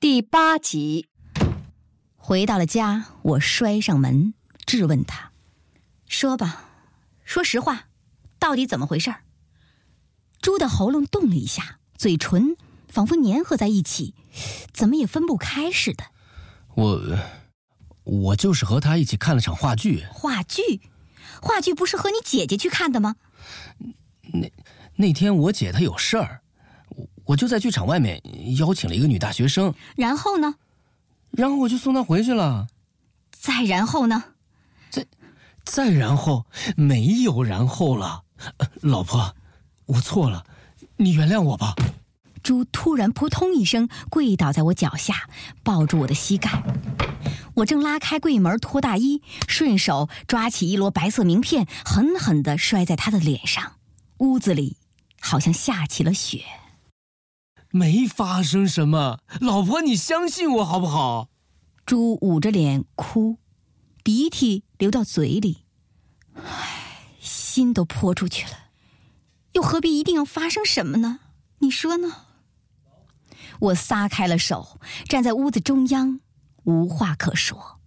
第八集，回到了家，我摔上门，质问他：“说吧，说实话，到底怎么回事？”猪的喉咙动了一下，嘴唇仿佛粘合在一起，怎么也分不开似的。我，我就是和他一起看了场话剧。话剧，话剧不是和你姐姐去看的吗？那那天我姐她有事儿。我就在剧场外面邀请了一个女大学生，然后呢？然后我就送她回去了。再然后呢？再再然后没有然后了。老婆，我错了，你原谅我吧。猪突然扑通一声跪倒在我脚下，抱住我的膝盖。我正拉开柜门脱大衣，顺手抓起一摞白色名片，狠狠地摔在他的脸上。屋子里好像下起了雪。没发生什么，老婆，你相信我好不好？猪捂着脸哭，鼻涕流到嘴里，唉，心都泼出去了。又何必一定要发生什么呢？你说呢？我撒开了手，站在屋子中央，无话可说。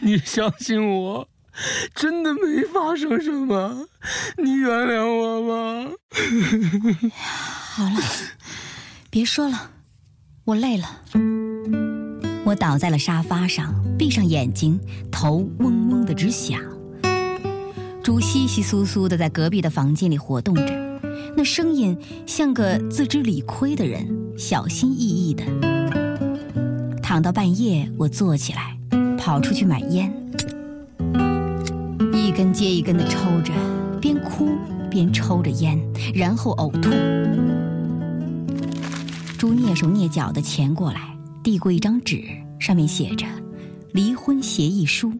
你相信我。真的没发生什么，你原谅我吧。好了，别说了，我累了。我倒在了沙发上，闭上眼睛，头嗡嗡的直响。猪稀稀疏疏的在隔壁的房间里活动着，那声音像个自知理亏的人，小心翼翼的。躺到半夜，我坐起来，跑出去买烟。一根接一根的抽着，边哭边抽着烟，然后呕吐。猪蹑手蹑脚的潜过来，递过一张纸，上面写着“离婚协议书”，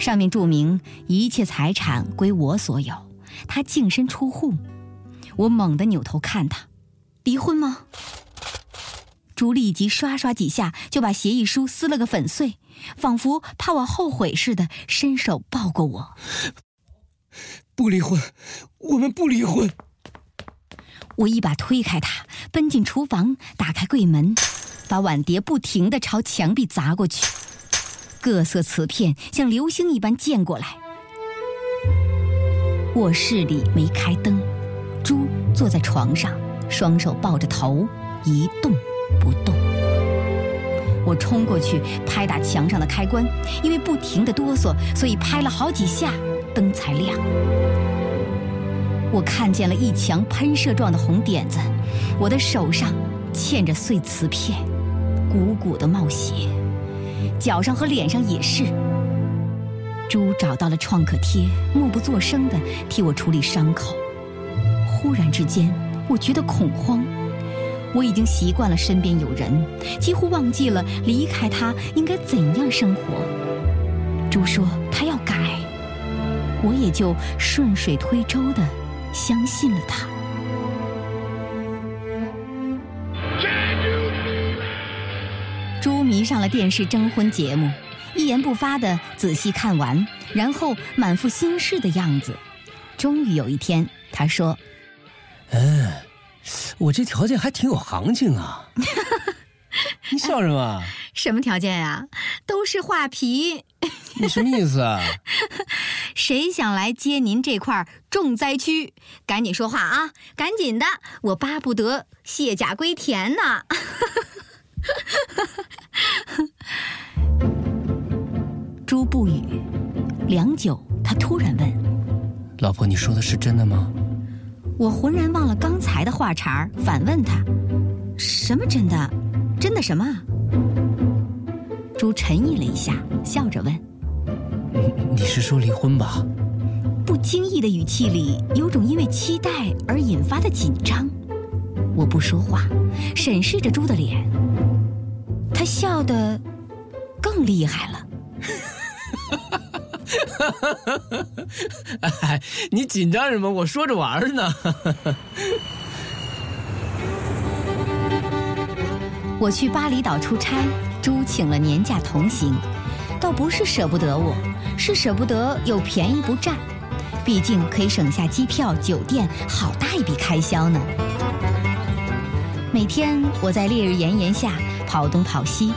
上面注明一切财产归我所有，他净身出户。我猛地扭头看他，离婚吗？朱立即刷刷几下就把协议书撕了个粉碎，仿佛怕我后悔似的，伸手抱过我。不离婚，我们不离婚。我一把推开他，奔进厨房，打开柜门，把碗碟不停地朝墙壁砸过去，各色瓷片像流星一般溅过来。卧室里没开灯，猪坐在床上，双手抱着头，一动。不动，我冲过去拍打墙上的开关，因为不停的哆嗦，所以拍了好几下，灯才亮。我看见了一墙喷射状的红点子，我的手上嵌着碎瓷片，鼓鼓的冒血，脚上和脸上也是。猪找到了创可贴，默不作声的替我处理伤口。忽然之间，我觉得恐慌。我已经习惯了身边有人，几乎忘记了离开他应该怎样生活。猪说他要改，我也就顺水推舟的相信了他。猪迷上了电视征婚节目，一言不发的仔细看完，然后满腹心事的样子。终于有一天，他说：“嗯。”我这条件还挺有行情啊！你笑什么？什么条件呀？都是画皮。你什么意思啊？谁想来接您这块重灾区？赶紧说话啊！赶紧的，我巴不得卸甲归田呢。猪不语，良久，他突然问：“老婆，你说的是真的吗？”我浑然忘了刚才的话茬儿，反问他：“什么真的？真的什么？”猪沉吟了一下，笑着问：“你是说离婚吧？”不经意的语气里有种因为期待而引发的紧张。我不说话，审视着猪的脸。他笑得更厉害了。哈哈哈哈哎，你紧张什么？我说着玩呢。我去巴厘岛出差，猪请了年假同行，倒不是舍不得我，是舍不得有便宜不占，毕竟可以省下机票、酒店好大一笔开销呢。每天我在烈日炎炎下跑东跑西，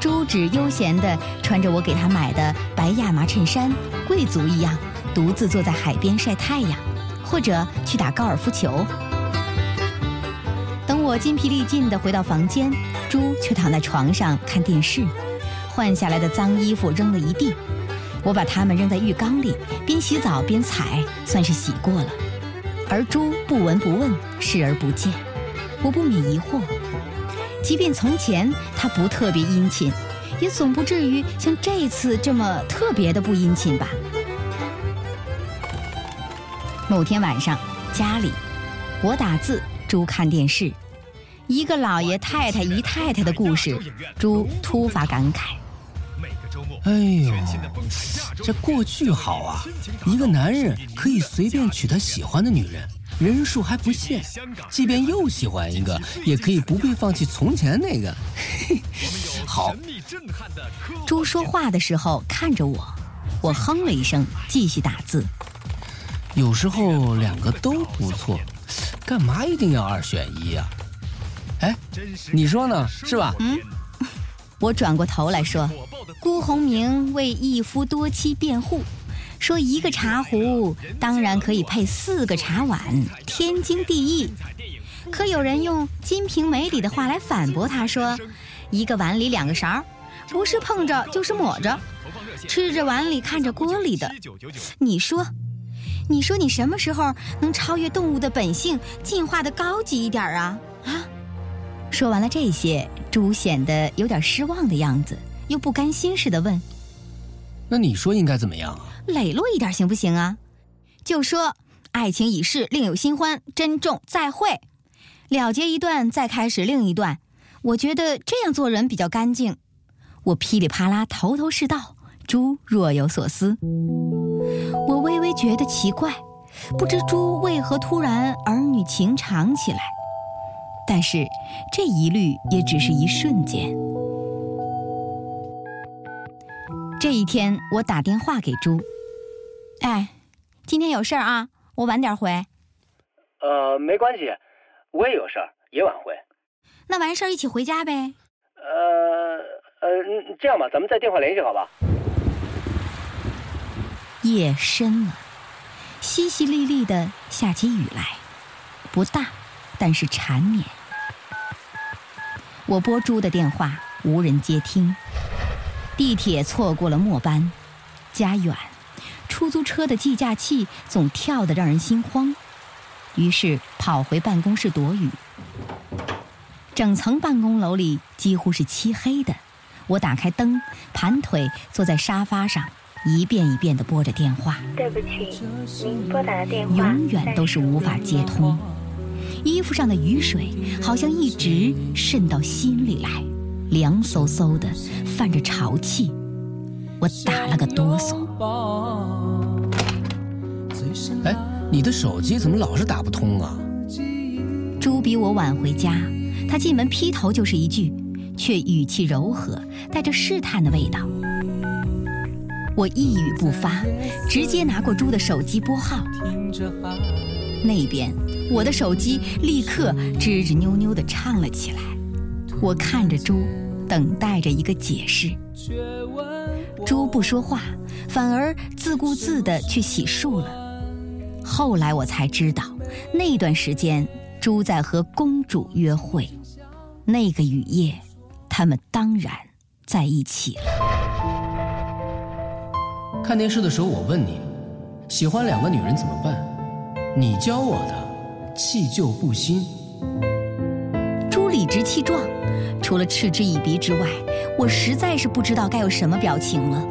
朱只悠闲地穿着我给他买的白亚麻衬衫，贵族一样独自坐在海边晒太阳，或者去打高尔夫球。等我筋疲力尽地回到房间，朱却躺在床上看电视，换下来的脏衣服扔了一地，我把它们扔在浴缸里，边洗澡边踩，算是洗过了。而猪不闻不问，视而不见。我不免疑惑，即便从前它不特别殷勤，也总不至于像这次这么特别的不殷勤吧？某天晚上，家里，我打字，猪看电视，一个老爷太太姨太太的故事，猪突发感慨：哎呦，这过去好啊，一个男人可以随便娶他喜欢的女人。人数还不限，即便又喜欢一个，也可以不必放弃从前那个。好。猪说话的时候看着我，我哼了一声，继续打字。有时候两个都不错，干嘛一定要二选一呀？哎，你说呢？是吧？嗯。我转过头来说，辜鸿铭为一夫多妻辩护。说一个茶壶当然可以配四个茶碗，天经地义。可有人用《金瓶梅》里的话来反驳他，说一个碗里两个勺，不是碰着就是抹着，吃着碗里看着锅里的。你说，你说你什么时候能超越动物的本性，进化的高级一点啊？啊！说完了这些，猪显得有点失望的样子，又不甘心似的问：“那你说应该怎么样啊？”磊落一点行不行啊？就说爱情已逝，另有新欢，珍重，再会，了结一段，再开始另一段。我觉得这样做人比较干净。我噼里啪啦，头头是道。猪若有所思。我微微觉得奇怪，不知猪为何突然儿女情长起来。但是这疑虑也只是一瞬间。这一天，我打电话给猪。哎，今天有事儿啊，我晚点回。呃，没关系，我也有事儿，也晚回。那完事儿一起回家呗。呃呃，这样吧，咱们再电话联系，好吧？夜深了，淅淅沥沥的下起雨来，不大，但是缠绵。我拨朱的电话，无人接听。地铁错过了末班，家远，出租车的计价器总跳得让人心慌，于是跑回办公室躲雨。整层办公楼里几乎是漆黑的，我打开灯，盘腿坐在沙发上，一遍一遍地拨着电话。对不起，您拨打的电话永远都是无法接通。衣服上的雨水好像一直渗到心里来。凉飕飕的，泛着潮气，我打了个哆嗦。哎，你的手机怎么老是打不通啊？猪比我晚回家，他进门劈头就是一句，却语气柔和，带着试探的味道。我一语不发，直接拿过猪的手机拨号。那边，我的手机立刻吱吱扭扭地唱了起来。我看着猪。等待着一个解释，猪不说话，反而自顾自地去洗漱了。后来我才知道，那段时间猪在和公主约会。那个雨夜，他们当然在一起了。看电视的时候，我问你，喜欢两个女人怎么办？你教我的，弃旧布新。朱理直气壮。除了嗤之以鼻之外，我实在是不知道该有什么表情了。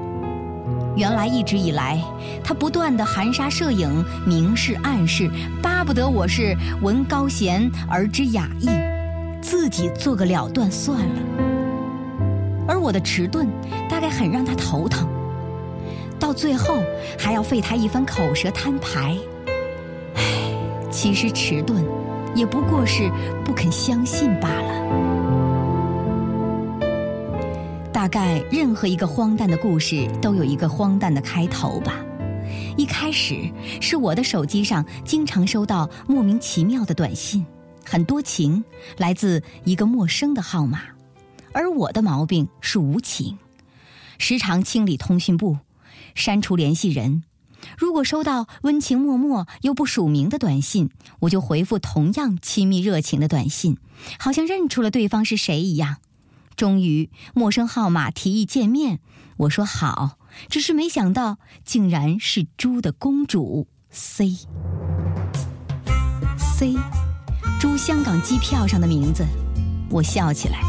原来一直以来，他不断的含沙射影、明示暗示，巴不得我是闻高贤而知雅意，自己做个了断算了。而我的迟钝，大概很让他头疼，到最后还要费他一番口舌摊牌。其实迟钝，也不过是不肯相信罢了。大概任何一个荒诞的故事都有一个荒诞的开头吧。一开始是我的手机上经常收到莫名其妙的短信，很多情，来自一个陌生的号码，而我的毛病是无情，时常清理通讯簿，删除联系人。如果收到温情脉脉又不署名的短信，我就回复同样亲密热情的短信，好像认出了对方是谁一样。终于，陌生号码提议见面，我说好，只是没想到竟然是猪的公主 C。C，猪香港机票上的名字，我笑起来，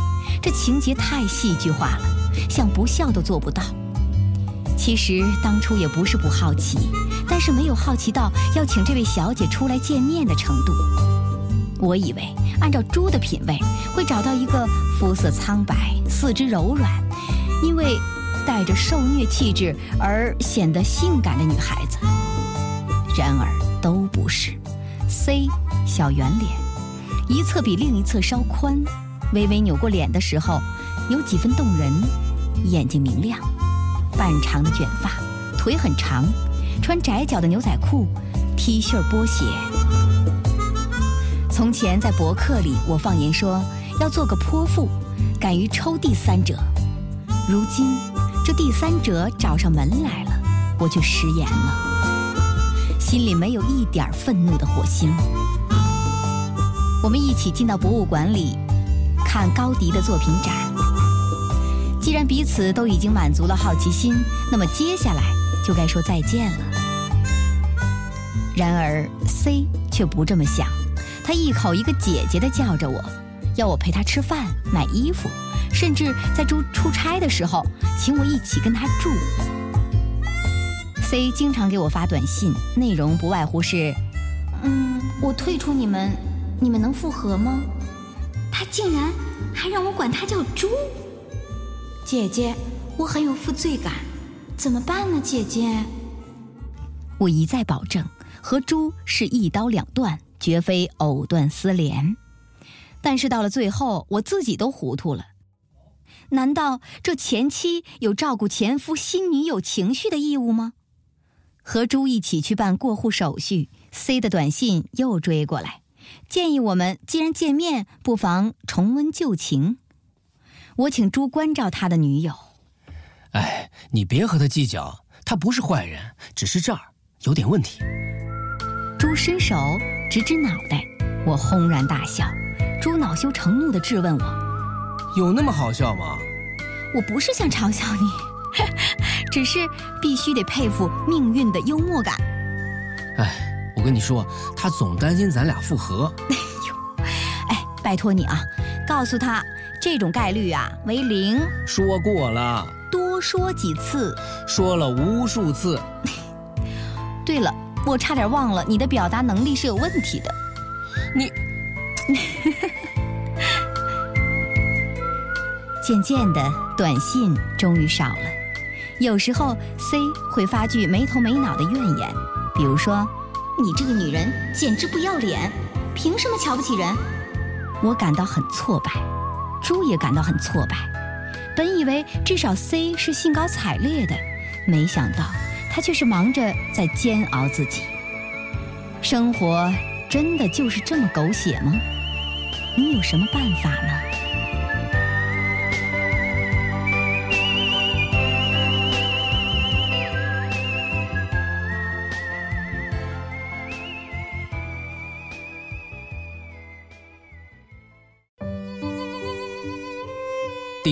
这情节太戏剧化了，想不笑都做不到。其实当初也不是不好奇，但是没有好奇到要请这位小姐出来见面的程度。我以为按照猪的品味，会找到一个肤色苍白、四肢柔软，因为带着受虐气质而显得性感的女孩子。然而都不是。C 小圆脸，一侧比另一侧稍宽，微微扭过脸的时候，有几分动人，眼睛明亮。半长的卷发，腿很长，穿窄脚的牛仔裤，T 恤波鞋。从前在博客里，我放言说要做个泼妇，敢于抽第三者。如今这第三者找上门来了，我就食言了，心里没有一点愤怒的火星。我们一起进到博物馆里，看高迪的作品展。既然彼此都已经满足了好奇心，那么接下来就该说再见了。然而 C 却不这么想，他一口一个姐姐的叫着我，要我陪他吃饭、买衣服，甚至在出出差的时候，请我一起跟他住。C 经常给我发短信，内容不外乎是：“嗯，我退出你们，你们能复合吗？”他竟然还让我管他叫猪。姐姐，我很有负罪感，怎么办呢？姐姐，我一再保证和猪是一刀两断，绝非藕断丝连。但是到了最后，我自己都糊涂了。难道这前妻有照顾前夫新女友情绪的义务吗？和猪一起去办过户手续，C 的短信又追过来，建议我们既然见面，不妨重温旧情。我请猪关照他的女友。哎，你别和他计较，他不是坏人，只是这儿有点问题。猪伸手指指脑袋，我轰然大笑。猪恼羞成怒地质问我：“有那么好笑吗？”我不是想嘲笑你，只是必须得佩服命运的幽默感。哎，我跟你说，他总担心咱俩复合。哎呦，哎，拜托你啊，告诉他。这种概率啊为零，说过了，多说几次，说了无数次。对了，我差点忘了，你的表达能力是有问题的。你，渐渐的，短信终于少了。有时候 C 会发句没头没脑的怨言，比如说：“你这个女人简直不要脸，凭什么瞧不起人？”我感到很挫败。猪也感到很挫败，本以为至少 C 是兴高采烈的，没想到他却是忙着在煎熬自己。生活真的就是这么狗血吗？你有什么办法呢？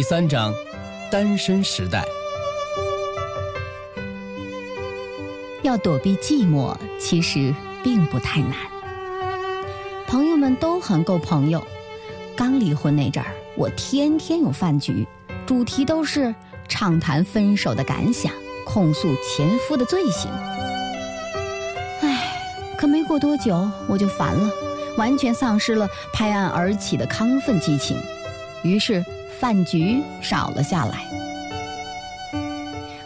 三章，单身时代。要躲避寂寞，其实并不太难。朋友们都很够朋友。刚离婚那阵儿，我天天有饭局，主题都是畅谈分手的感想，控诉前夫的罪行。唉，可没过多久，我就烦了，完全丧失了拍案而起的亢奋激情，于是。饭局少了下来。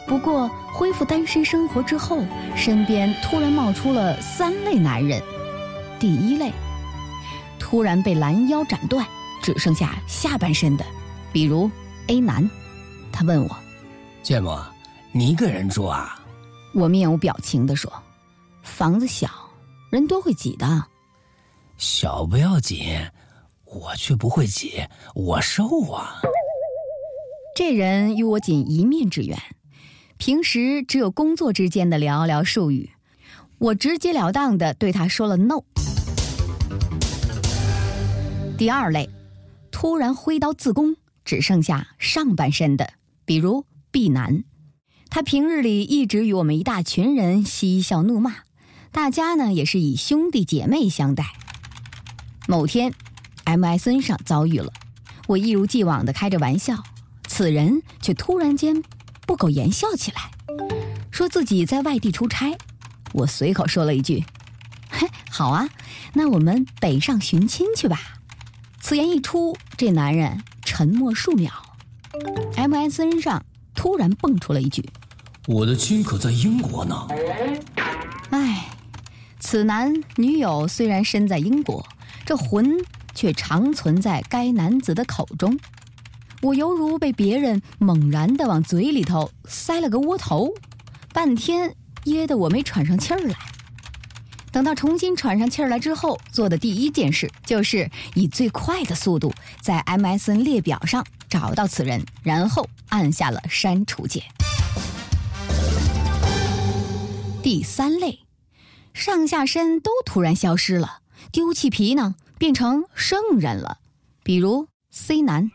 不过恢复单身生活之后，身边突然冒出了三类男人。第一类，突然被拦腰斩断，只剩下下半身的，比如 A 男。他问我：“芥末，你一个人住啊？”我面无表情地说：“房子小，人多会挤的。”小不要紧，我却不会挤，我瘦啊。这人与我仅一面之缘，平时只有工作之间的寥寥数语，我直截了当的对他说了 no。第二类，突然挥刀自宫，只剩下上半身的，比如毕男，他平日里一直与我们一大群人嬉笑怒骂，大家呢也是以兄弟姐妹相待。某天，MSN 上遭遇了，我一如既往的开着玩笑，此人却突然间不苟言笑起来，说自己在外地出差。我随口说了一句：“嘿，好啊，那我们北上寻亲去吧。”此言一出，这男人沉默数秒，MSN 上突然蹦出了一句：“我的亲可在英国呢。”唉，此男女友虽然身在英国。这魂却长存在该男子的口中，我犹如被别人猛然的往嘴里头塞了个窝头，半天噎得我没喘上气儿来。等到重新喘上气儿来之后，做的第一件事就是以最快的速度在 MSN 列表上找到此人，然后按下了删除键。第三类，上下身都突然消失了。丢弃皮囊，变成圣人了。比如 C 男，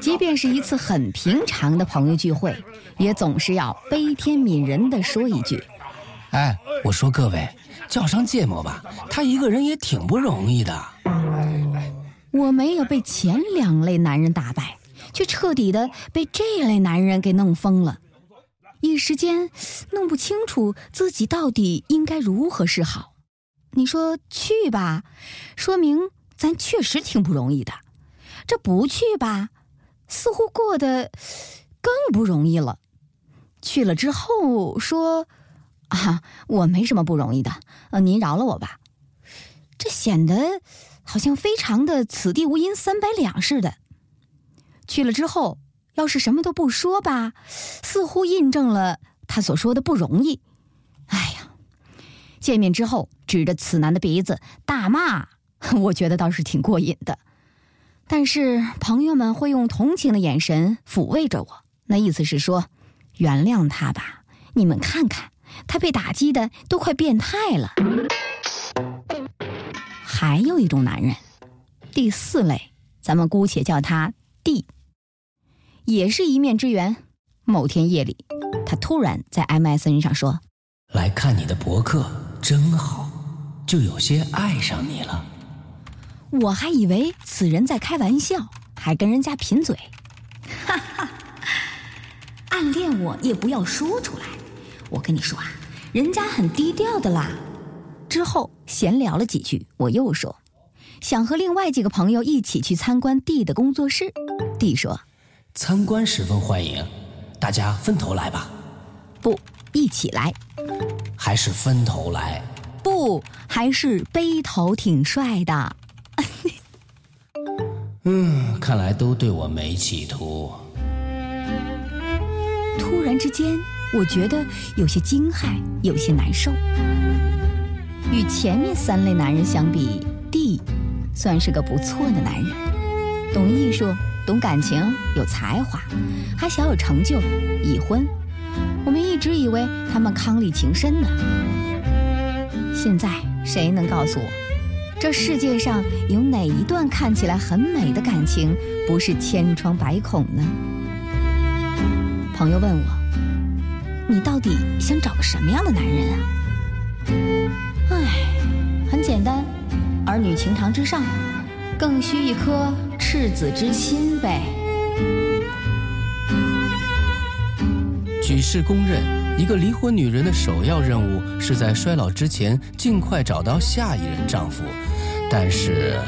即便是一次很平常的朋友聚会，也总是要悲天悯人的说一句：“哎，我说各位，叫上芥末吧，他一个人也挺不容易的。”我没有被前两类男人打败，却彻底的被这类男人给弄疯了，一时间弄不清楚自己到底应该如何是好。你说去吧，说明咱确实挺不容易的；这不去吧，似乎过得更不容易了。去了之后说啊，我没什么不容易的，呃，您饶了我吧。这显得好像非常的此地无银三百两似的。去了之后，要是什么都不说吧，似乎印证了他所说的不容易。哎呀！见面之后，指着此男的鼻子大骂，我觉得倒是挺过瘾的。但是朋友们会用同情的眼神抚慰着我，那意思是说，原谅他吧。你们看看，他被打击的都快变态了。还有一种男人，第四类，咱们姑且叫他 D，也是一面之缘。某天夜里，他突然在 MSN 上说：“来看你的博客。”真好，就有些爱上你了。我还以为此人在开玩笑，还跟人家贫嘴。哈哈，暗恋我也不要说出来。我跟你说啊，人家很低调的啦。之后闲聊了几句，我又说想和另外几个朋友一起去参观 D 的工作室。D 说参观十分欢迎，大家分头来吧。不，一起来。还是分头来，不，还是背头挺帅的。嗯，看来都对我没企图。突然之间，我觉得有些惊骇，有些难受。与前面三类男人相比，D 算是个不错的男人，懂艺术，懂感情，有才华，还小有成就，已婚。我们一直以为他们伉俪情深呢，现在谁能告诉我，这世界上有哪一段看起来很美的感情不是千疮百孔呢？朋友问我，你到底想找个什么样的男人啊？唉，很简单，儿女情长之上，更需一颗赤子之心呗。举世公认，一个离婚女人的首要任务是在衰老之前尽快找到下一任丈夫。但是，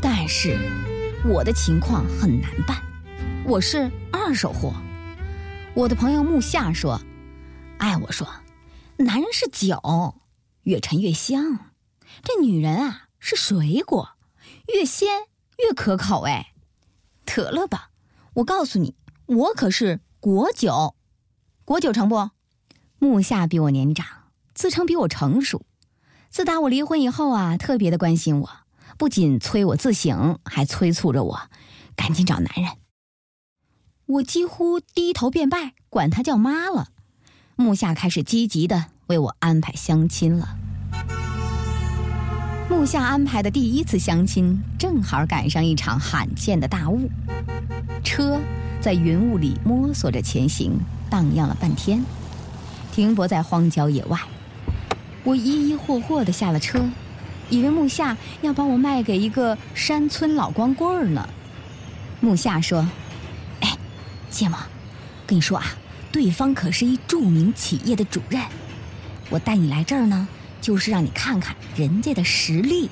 但是，我的情况很难办，我是二手货。我的朋友木夏说：“哎，我说，男人是酒，越陈越香；这女人啊是水果，越鲜越可口。”哎，得了吧，我告诉你，我可是。果酒，果酒成不？木下比我年长，自称比我成熟。自打我离婚以后啊，特别的关心我，不仅催我自省，还催促着我赶紧找男人。我几乎低头便拜，管他叫妈了。木夏开始积极的为我安排相亲了。木夏安排的第一次相亲，正好赶上一场罕见的大雾，车在云雾里摸索着前行，荡漾了半天，停泊在荒郊野外。我疑疑惑惑的下了车，以为木下要把我卖给一个山村老光棍儿呢。木下说：“哎，芥末，跟你说啊，对方可是一著名企业的主任，我带你来这儿呢，就是让你看看人家的实力。”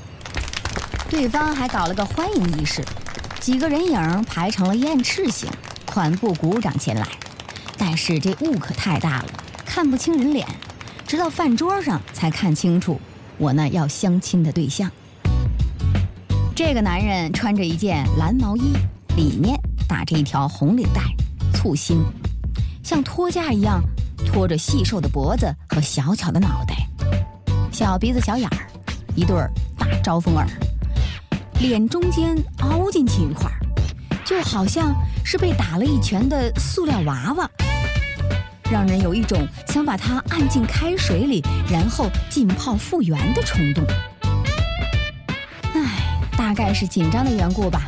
对方还搞了个欢迎仪式，几个人影排成了燕翅形，款步鼓掌前来。但是这雾可太大了，看不清人脸。直到饭桌上才看清楚，我那要相亲的对象。这个男人穿着一件蓝毛衣，里面打着一条红领带，簇新，像托架一样托着细瘦的脖子和小巧的脑袋，小鼻子小眼儿，一对大招风耳，脸中间凹进去一块儿，就好像是被打了一拳的塑料娃娃。让人有一种想把它按进开水里，然后浸泡复原的冲动。唉，大概是紧张的缘故吧。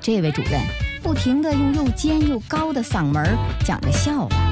这位主任不停地用又尖又高的嗓门讲着笑话。